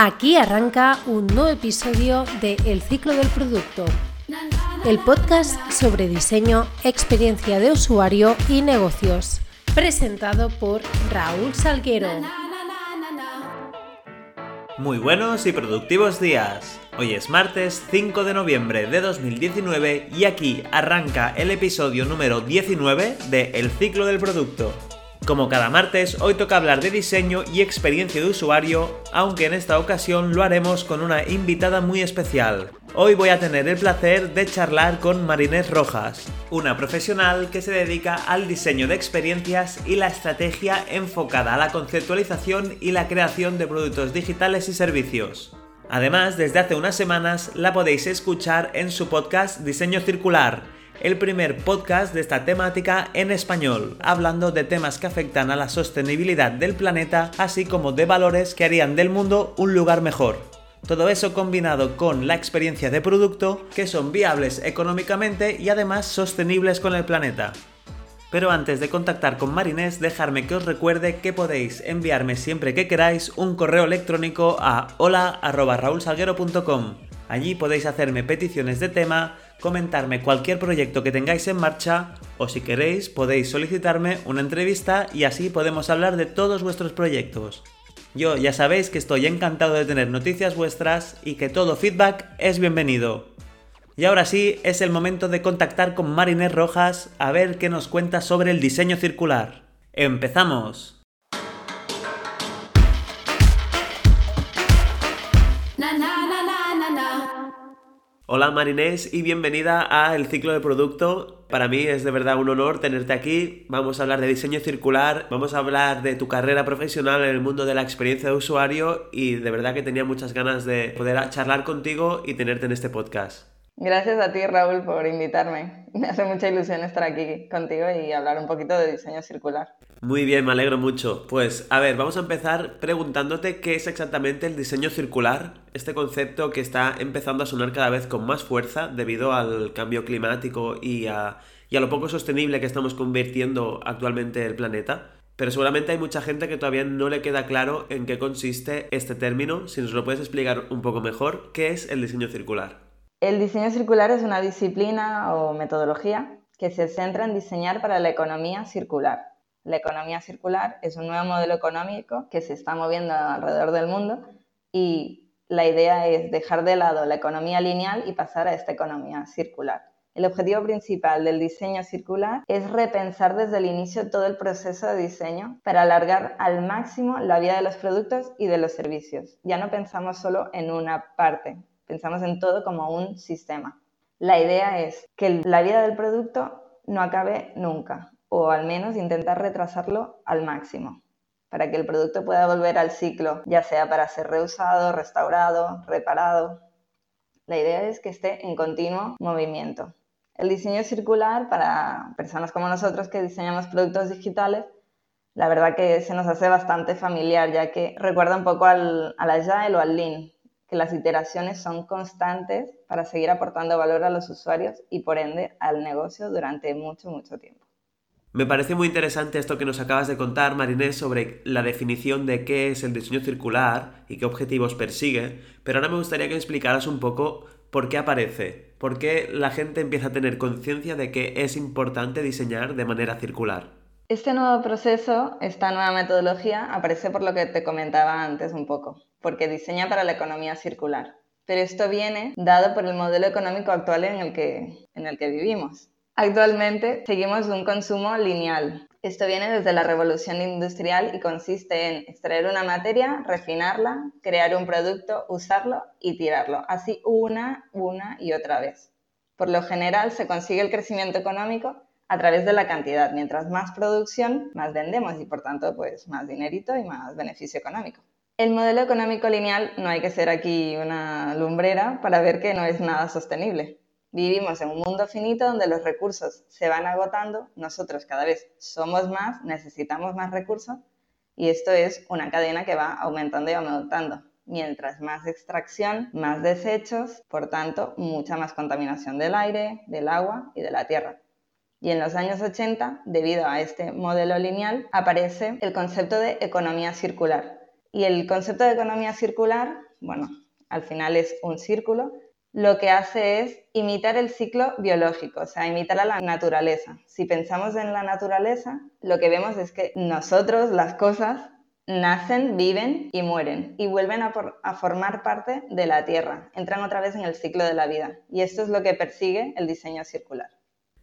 Aquí arranca un nuevo episodio de El ciclo del producto, el podcast sobre diseño, experiencia de usuario y negocios, presentado por Raúl Salguero. Muy buenos y productivos días. Hoy es martes 5 de noviembre de 2019 y aquí arranca el episodio número 19 de El ciclo del producto. Como cada martes, hoy toca hablar de diseño y experiencia de usuario, aunque en esta ocasión lo haremos con una invitada muy especial. Hoy voy a tener el placer de charlar con Marinés Rojas, una profesional que se dedica al diseño de experiencias y la estrategia enfocada a la conceptualización y la creación de productos digitales y servicios. Además, desde hace unas semanas la podéis escuchar en su podcast Diseño Circular, el primer podcast de esta temática en español, hablando de temas que afectan a la sostenibilidad del planeta, así como de valores que harían del mundo un lugar mejor. Todo eso combinado con la experiencia de producto, que son viables económicamente y además sostenibles con el planeta. Pero antes de contactar con Marinés, dejarme que os recuerde que podéis enviarme siempre que queráis un correo electrónico a hola.raulsalguero.com. Allí podéis hacerme peticiones de tema, comentarme cualquier proyecto que tengáis en marcha o si queréis podéis solicitarme una entrevista y así podemos hablar de todos vuestros proyectos. Yo ya sabéis que estoy encantado de tener noticias vuestras y que todo feedback es bienvenido. Y ahora sí, es el momento de contactar con Marinés Rojas a ver qué nos cuenta sobre el diseño circular. ¡Empezamos! Hola Marinés y bienvenida a El Ciclo de Producto. Para mí es de verdad un honor tenerte aquí. Vamos a hablar de diseño circular, vamos a hablar de tu carrera profesional en el mundo de la experiencia de usuario y de verdad que tenía muchas ganas de poder charlar contigo y tenerte en este podcast. Gracias a ti Raúl por invitarme. Me hace mucha ilusión estar aquí contigo y hablar un poquito de diseño circular. Muy bien, me alegro mucho. Pues a ver, vamos a empezar preguntándote qué es exactamente el diseño circular, este concepto que está empezando a sonar cada vez con más fuerza debido al cambio climático y a, lo poco sostenible que estamos convirtiendo actualmente el planeta. Pero seguramente hay mucha gente que todavía no le queda claro en qué consiste este término. Si nos lo puedes explicar un poco mejor, ¿qué es el diseño circular? El diseño circular es una disciplina o metodología que se centra en diseñar para la economía circular la economía circular es un nuevo modelo económico que se está moviendo alrededor del mundo y la idea es dejar de lado la economía lineal y pasar a esta economía circular. El objetivo principal del diseño circular es repensar desde el inicio todo el proceso de diseño para alargar al máximo la vida de los productos y de los servicios. Ya no pensamos solo en una parte, pensamos en todo como un sistema. La idea es que la vida del producto no acabe nunca o al menos intentar retrasarlo al máximo para que el producto pueda volver al ciclo, ya sea para ser reusado, restaurado, reparado. La idea es que esté en continuo movimiento. El diseño circular para personas como nosotros que diseñamos productos digitales, la verdad que se nos hace bastante familiar, ya que recuerda un poco al, al Agile o al Lean, que las iteraciones son constantes para seguir aportando valor a los usuarios y por ende al negocio durante mucho, mucho tiempo. Me parece muy interesante esto que nos acabas de contar, Marinés, sobre la definición de qué es el diseño circular y qué objetivos persigue, pero ahora me gustaría que explicaras un poco por qué aparece, por qué la gente empieza a tener conciencia de que es importante diseñar de manera circular. Este nuevo proceso, esta nueva metodología, aparece por lo que te comentaba antes un poco, porque diseña para la economía circular. Pero esto viene dado por el modelo económico actual en el que, en el que vivimos. Actualmente seguimos un consumo lineal. Esto viene desde la revolución industrial y consiste en extraer una materia, refinarla, crear un producto, usarlo y tirarlo, así una, una y otra vez. Por lo general se consigue el crecimiento económico a través de la cantidad. Mientras más producción, más vendemos y por tanto pues más dinerito y más beneficio económico. El modelo económico lineal no hay que ser aquí una lumbrera para ver que no es nada sostenible. Vivimos en un mundo finito donde los recursos se van agotando, nosotros cada vez somos más, necesitamos más recursos y esto es una cadena que va aumentando y aumentando. Mientras más extracción, más desechos, por tanto, mucha más contaminación del aire, del agua y de la tierra. Y en los años 80, debido a este modelo lineal, aparece el concepto de economía circular. Y el concepto de economía circular, bueno, al final es un círculo, lo que hace es imitar el ciclo biológico, o sea, imitar a la naturaleza. Si pensamos en la naturaleza, lo que vemos es que nosotros, las cosas, nacen, viven y mueren y vuelven a, a, formar parte de la Tierra, entran otra vez en el ciclo de la vida. Y esto es lo que persigue el diseño circular.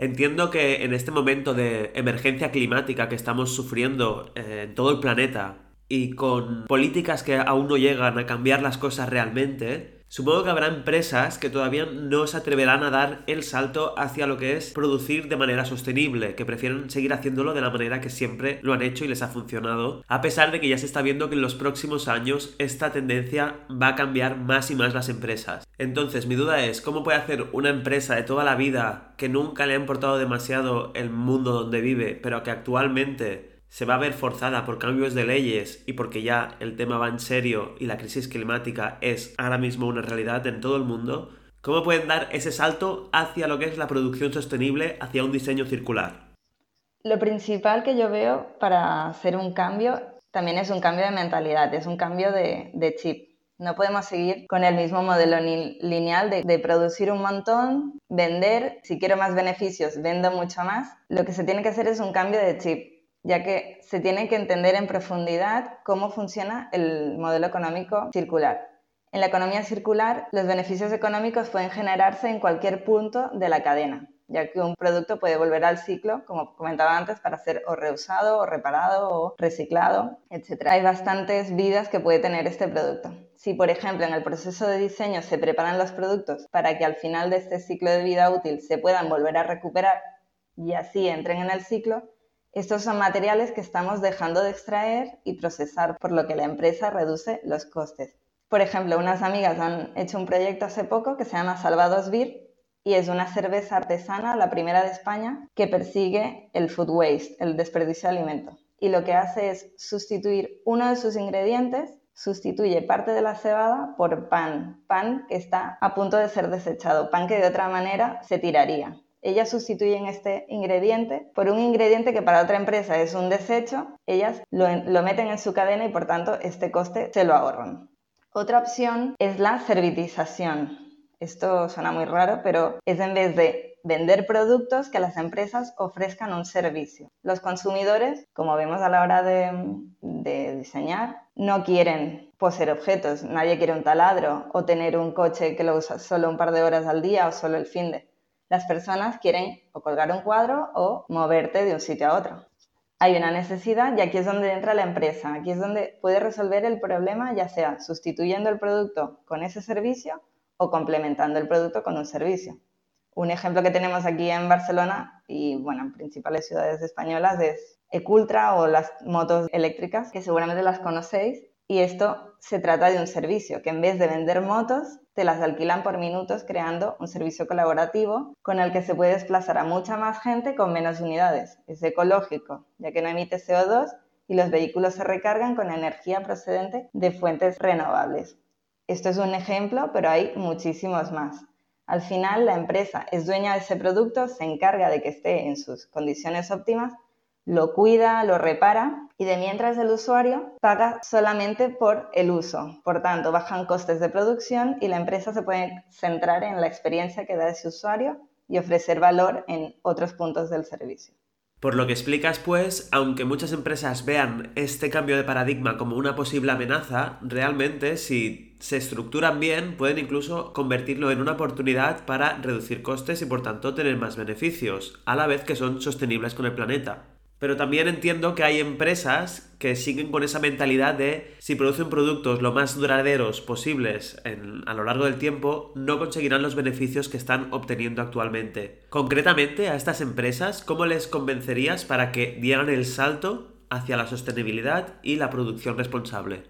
Entiendo que en este momento de emergencia climática que estamos sufriendo eh, en todo el planeta y con políticas que aún no llegan a cambiar las cosas realmente, Supongo que habrá empresas que todavía no se atreverán a dar el salto hacia lo que es producir de manera sostenible, que prefieren seguir haciéndolo de la manera que siempre lo han hecho y les ha funcionado, a pesar de que ya se está viendo que en los próximos años esta tendencia va a cambiar más y más las empresas. Entonces, mi duda es, ¿cómo puede hacer una empresa de toda la vida que nunca le ha importado demasiado el mundo donde vive, pero que actualmente se va a ver forzada por cambios de leyes y porque ya el tema va en serio y la crisis climática es ahora mismo una realidad en todo el mundo, ¿cómo pueden dar ese salto hacia lo que es la producción sostenible, hacia un diseño circular? Lo principal que yo veo para hacer un cambio también es un cambio de mentalidad, es un cambio de, chip. No podemos seguir con el mismo modelo lineal de, de, producir un montón, vender, si quiero más beneficios, vendo mucho más. Lo que se tiene que hacer es un cambio de chip ya que se tiene que entender en profundidad cómo funciona el modelo económico circular. En la economía circular, los beneficios económicos pueden generarse en cualquier punto de la cadena, ya que un producto puede volver al ciclo, como comentaba antes, para ser o reusado, o reparado, o reciclado, etc. Hay bastantes vidas que puede tener este producto. Si, por ejemplo, en el proceso de diseño se preparan los productos para que al final de este ciclo de vida útil se puedan volver a recuperar y así entren en el ciclo, estos son materiales que estamos dejando de extraer y procesar, por lo que la empresa reduce los costes. Por ejemplo, unas amigas han hecho un proyecto hace poco que se llama Salvados Beer y es una cerveza artesana, la primera de España, que persigue el food waste, el desperdicio de alimento. Y lo que hace es sustituir uno de sus ingredientes, sustituye parte de la cebada por pan, pan que está a punto de ser desechado, pan que de otra manera se tiraría ellas sustituyen este ingrediente por un ingrediente que para otra empresa es un desecho, ellas lo, meten en su cadena y por tanto este coste se lo ahorran. Otra opción es la servitización. Esto suena muy raro, pero es en vez de vender productos que las empresas ofrezcan un servicio. Los consumidores, como vemos a la hora de, diseñar, no quieren poseer objetos. Nadie quiere un taladro o tener un coche que lo usa solo un par de horas al día o solo el fin de las personas quieren o colgar un cuadro o moverte de un sitio a otro. Hay una necesidad y aquí es donde entra la empresa, aquí es donde puede resolver el problema ya sea sustituyendo el producto con ese servicio o complementando el producto con un servicio. Un ejemplo que tenemos aquí en Barcelona y bueno, en principales ciudades españolas es Ecultra o las motos eléctricas, que seguramente las conocéis, y esto se trata de un servicio, que en vez de vender motos, te las alquilan por minutos creando un servicio colaborativo con el que se puede desplazar a mucha más gente con menos unidades. Es ecológico, ya que no emite CO2 y los vehículos se recargan con energía procedente de fuentes renovables. Esto es un ejemplo, pero hay muchísimos más. Al final, la empresa es dueña de ese producto, se encarga de que esté en sus condiciones óptimas lo cuida, lo repara y de mientras el usuario paga solamente por el uso. Por tanto, bajan costes de producción y la empresa se puede centrar en la experiencia que da ese usuario y ofrecer valor en otros puntos del servicio. Por lo que explicas, pues, aunque muchas empresas vean este cambio de paradigma como una posible amenaza, realmente si se estructuran bien pueden incluso convertirlo en una oportunidad para reducir costes y por tanto tener más beneficios, a la vez que son sostenibles con el planeta. Pero también entiendo que hay empresas que siguen con esa mentalidad de si producen productos lo más duraderos posibles a lo largo del tiempo, no conseguirán los beneficios que están obteniendo actualmente. Concretamente, a estas empresas, ¿cómo les convencerías para que dieran el salto hacia la sostenibilidad y la producción responsable?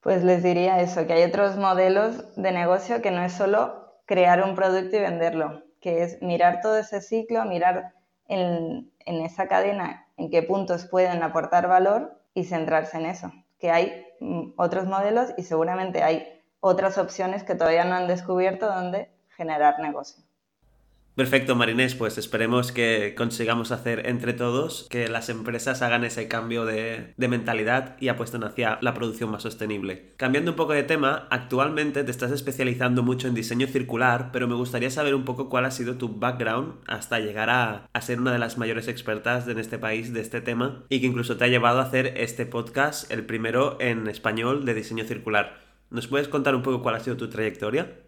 Pues les diría eso, que hay otros modelos de negocio que no es solo crear un producto y venderlo, que es mirar todo ese ciclo, mirar en, esa cadena en qué puntos pueden aportar valor y centrarse en eso. Que hay mm, otros modelos y seguramente hay otras opciones que todavía no han descubierto donde generar negocio. Perfecto, Marinés, pues esperemos que consigamos hacer entre todos que las empresas hagan ese cambio de, mentalidad y apuesten hacia la producción más sostenible. Cambiando un poco de tema, actualmente te estás especializando mucho en diseño circular, pero me gustaría saber un poco cuál ha sido tu background hasta llegar a, a ser una de las mayores expertas en este país de este tema y que incluso te ha llevado a hacer este podcast, el primero en español de diseño circular. ¿Nos puedes contar un poco cuál ha sido tu trayectoria?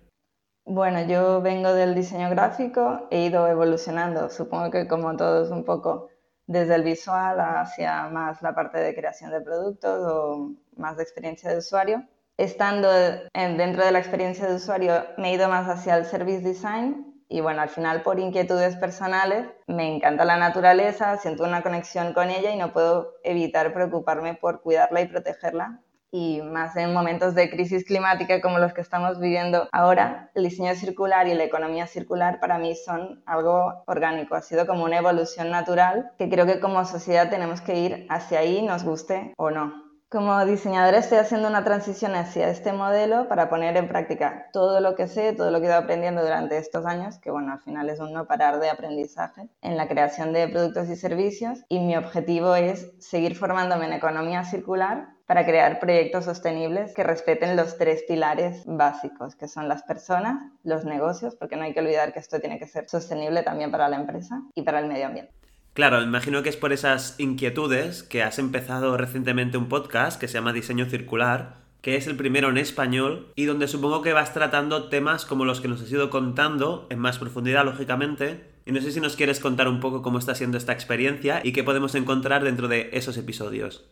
Bueno, yo vengo del diseño gráfico, he ido evolucionando, supongo que como todos un poco desde el visual hacia más la parte de creación de productos o más de experiencia de usuario. Estando dentro de la experiencia de usuario me he ido más hacia el service design y bueno, al final por inquietudes personales me encanta la naturaleza, siento una conexión con ella y no puedo evitar preocuparme por cuidarla y protegerla y más en momentos de crisis climática como los que estamos viviendo ahora, el diseño circular y la economía circular para mí son algo orgánico, ha sido como una evolución natural que creo que como sociedad tenemos que ir hacia ahí, nos guste o no. Como diseñadora estoy haciendo una transición hacia este modelo para poner en práctica todo lo que sé, todo lo que he ido aprendiendo durante estos años, que bueno, al final es un no parar de aprendizaje en la creación de productos y servicios y mi objetivo es seguir formándome en economía circular para crear proyectos sostenibles que respeten los tres pilares básicos, que son las personas, los negocios, porque no hay que olvidar que esto tiene que ser sostenible también para la empresa y para el medio ambiente. Claro, imagino que es por esas inquietudes que has empezado recientemente un podcast que se llama Diseño Circular, que es el primero en español y donde supongo que vas tratando temas como los que nos has ido contando en más profundidad, lógicamente. Y no sé si nos quieres contar un poco cómo está siendo esta experiencia y qué podemos encontrar dentro de esos episodios.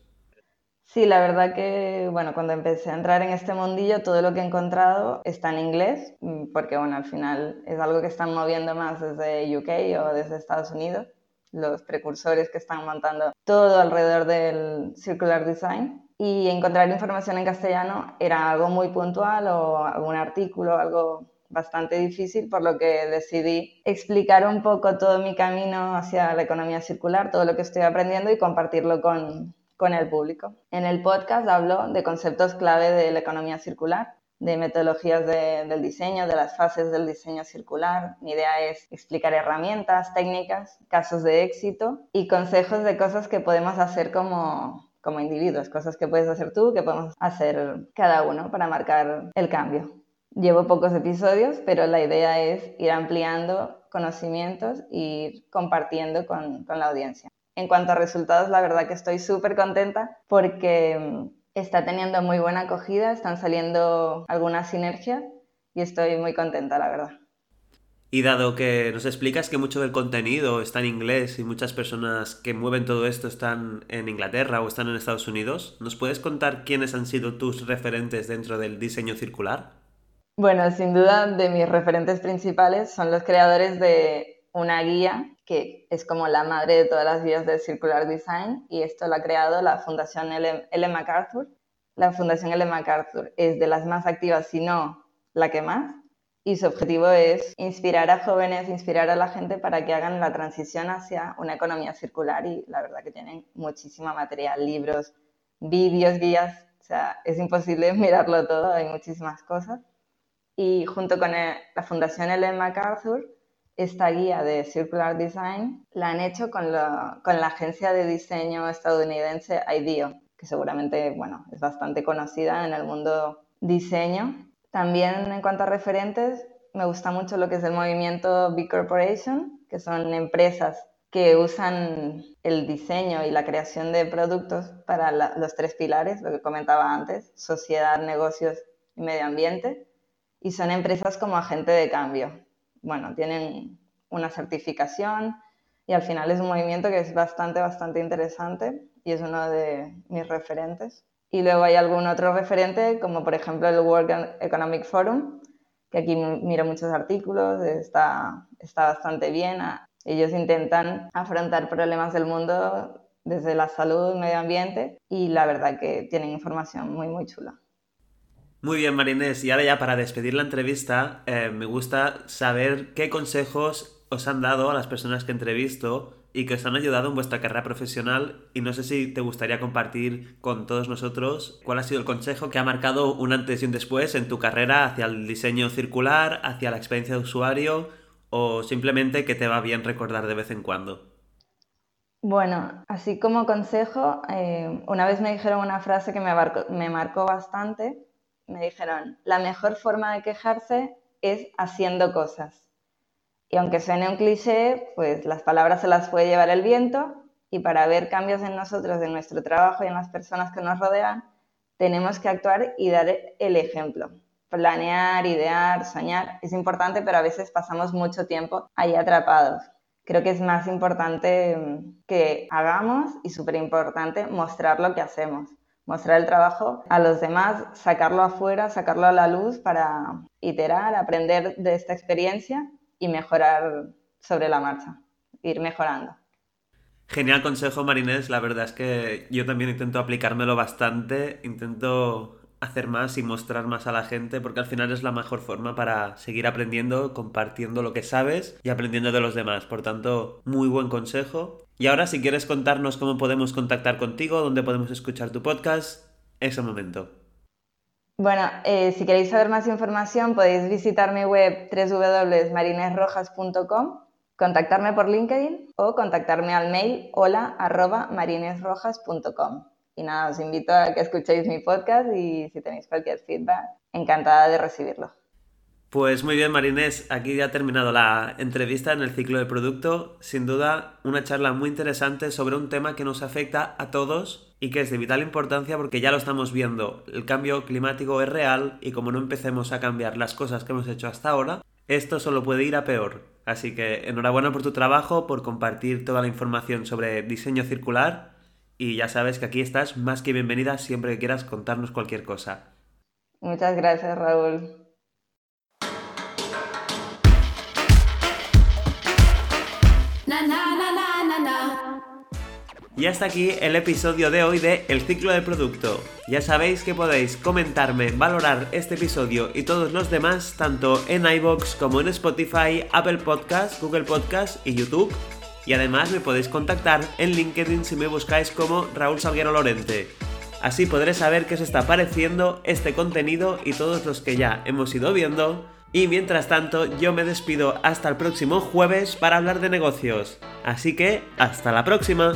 Sí, la verdad que, bueno, cuando empecé a entrar en este mundillo, todo lo que he encontrado está en inglés, porque, bueno, al final es algo que están moviendo más desde UK o desde Estados Unidos los precursores que están montando todo alrededor del circular design. Y encontrar información en castellano era algo muy puntual o algún artículo, algo bastante difícil, por lo que decidí explicar un poco todo mi camino hacia la economía circular, todo lo que estoy aprendiendo y compartirlo con, con el público. En el podcast hablo de conceptos clave de la economía circular, de metodologías del diseño, de las fases del diseño circular. Mi idea es explicar herramientas, técnicas, casos de éxito y consejos de cosas que podemos hacer como, como individuos, cosas que puedes hacer tú, que podemos hacer cada uno para marcar el cambio. Llevo pocos episodios, pero la idea es ir ampliando conocimientos y ir compartiendo con, con la audiencia. En cuanto a resultados, la verdad que estoy súper contenta porque está teniendo muy buena acogida, están saliendo algunas sinergias y estoy muy contenta, la verdad. Y dado que nos explicas que mucho del contenido está en inglés y muchas personas que mueven todo esto están en Inglaterra o están en Estados Unidos, ¿nos puedes contar quiénes han sido tus referentes dentro del diseño circular? Bueno, sin duda de mis referentes principales son los creadores de una guía que es como la madre de todas las guías de Circular Design y esto lo ha creado la Fundación Ellen MacArthur. La Fundación Ellen MacArthur es de las más activas, si no la que más, y su objetivo es inspirar a jóvenes, inspirar a la gente para que hagan la transición hacia una economía circular y la verdad que tienen muchísima material, libros, vídeos, guías, o sea, es imposible mirarlo todo, hay muchísimas cosas. Y junto con la Fundación Ellen MacArthur esta guía de Circular Design la han hecho con la, agencia de diseño estadounidense IDEO, que seguramente bueno, es bastante conocida en el mundo diseño. También en cuanto a referentes, me gusta mucho lo que es el movimiento B Corporation, que son empresas que usan el diseño y la creación de productos para los tres pilares, lo que comentaba antes, sociedad, negocios y medio ambiente, y son empresas como agente de cambio bueno, tienen una certificación y al final es un movimiento que es bastante, bastante interesante y es uno de mis referentes. Y luego hay algún otro referente, como por ejemplo el World Economic Forum, que aquí miro muchos artículos, está, está bastante bien. Ellos intentan afrontar problemas del mundo desde la salud, medio ambiente y la verdad que tienen información muy, muy chula. Muy bien, Marinés. Y ahora ya para despedir la entrevista, eh, me gusta saber qué consejos os han dado a las personas que entrevisto y que os han ayudado en vuestra carrera profesional. Y no sé si te gustaría compartir con todos nosotros cuál ha sido el consejo que ha marcado un antes y un después en tu carrera hacia el diseño circular, hacia la experiencia de usuario o simplemente que te va bien recordar de vez en cuando? Bueno, así como consejo, eh, una vez me dijeron una frase que me, me marcó bastante. Me dijeron, la mejor forma de quejarse es haciendo cosas. Y aunque suene un cliché, pues las palabras se las puede llevar el viento y para ver cambios en nosotros, en nuestro trabajo y en las personas que nos rodean, tenemos que actuar y dar el ejemplo. Planear, idear, soñar es importante, pero a veces pasamos mucho tiempo ahí atrapados. Creo que es más importante mm, que hagamos y súper importante mostrar lo que hacemos, mostrar el trabajo a los demás, sacarlo afuera, sacarlo a la luz para iterar, aprender de esta experiencia y mejorar sobre la marcha, ir mejorando. Genial consejo, Marinés. La verdad es que yo también intento aplicármelo bastante, intento hacer más y mostrar más a la gente porque al final es la mejor forma para seguir aprendiendo, compartiendo lo que sabes y aprendiendo de los demás. Por tanto, muy buen consejo. Y ahora si quieres contarnos cómo podemos contactar contigo, dónde podemos escuchar tu podcast, es el momento. Bueno, eh, si queréis saber más información podéis visitar mi web www.marinesrojas.com contactarme por LinkedIn o contactarme al mail hola arroba marinesrojas.com. Y nada, os invito a que escuchéis mi podcast y si tenéis cualquier feedback, encantada de recibirlo. Pues muy bien, Marinés, aquí ya ha terminado la entrevista en el ciclo de producto. Sin duda, una charla muy interesante sobre un tema que nos afecta a todos y que es de vital importancia porque ya lo estamos viendo. El cambio climático es real y como no empecemos a cambiar las cosas que hemos hecho hasta ahora, esto solo puede ir a peor. Así que enhorabuena por tu trabajo, por compartir toda la información sobre diseño circular y ya sabes que aquí estás más que bienvenida siempre que quieras contarnos cualquier cosa. Muchas gracias, Raúl. Y hasta aquí el episodio de hoy de El ciclo del producto. Ya sabéis que podéis comentarme, valorar este episodio y todos los demás tanto en iBox como en Spotify, Apple Podcast, Google Podcast y YouTube. Y además me podéis contactar en LinkedIn si me buscáis como Raúl Salguero Lorente. Así podré saber qué os está pareciendo este contenido y todos los que ya hemos ido viendo. Y mientras tanto, yo me despido hasta el próximo jueves para hablar de negocios. Así que, hasta la próxima.